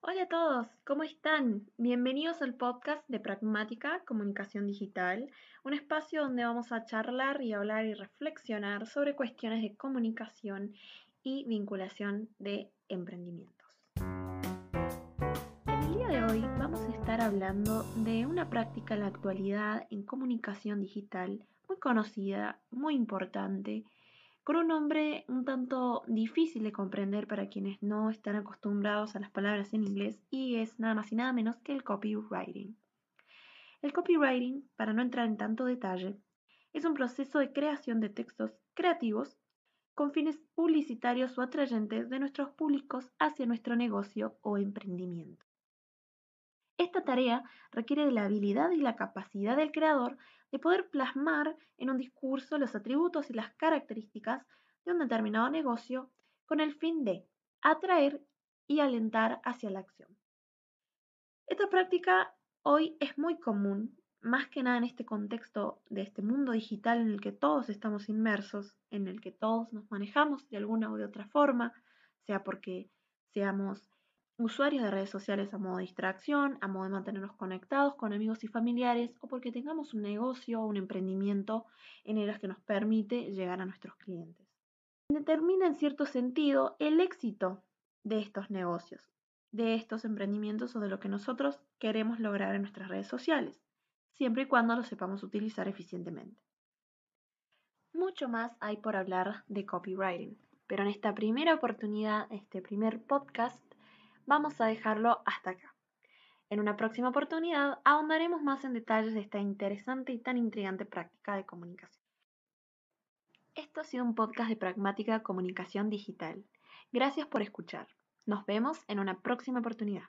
Hola a todos, ¿cómo están? Bienvenidos al podcast de Pragmática Comunicación Digital, un espacio donde vamos a charlar y hablar y reflexionar sobre cuestiones de comunicación y vinculación de emprendimientos. En el día de hoy vamos a estar hablando de una práctica en la actualidad en comunicación digital muy conocida, muy importante, con un nombre un tanto difícil de comprender para quienes no están acostumbrados a las palabras en inglés y es nada más y nada menos que el copywriting. El copywriting, para no entrar en tanto detalle, es un proceso de creación de textos creativos con fines publicitarios o atrayentes de nuestros públicos hacia nuestro negocio o emprendimiento. Esta tarea requiere de la habilidad y la capacidad del creador de poder plasmar en un discurso los atributos y las características de un determinado negocio con el fin de atraer y alentar hacia la acción. Esta práctica hoy es muy común, más que nada en este contexto de este mundo digital en el que todos estamos inmersos, en el que todos nos manejamos de alguna u de otra forma, sea porque seamos usuarios de redes sociales a modo de distracción, a modo de mantenernos conectados con amigos y familiares o porque tengamos un negocio o un emprendimiento en el que nos permite llegar a nuestros clientes. Determina en cierto sentido el éxito de estos negocios, de estos emprendimientos o de lo que nosotros queremos lograr en nuestras redes sociales, siempre y cuando lo sepamos utilizar eficientemente. Mucho más hay por hablar de copywriting, pero en esta primera oportunidad, este primer podcast, vamos a dejarlo hasta acá. En una próxima oportunidad ahondaremos más en detalles de esta interesante y tan intrigante práctica de comunicación. Esto ha sido un podcast de pragmática comunicación digital. Gracias por escuchar. Nos vemos en una próxima oportunidad.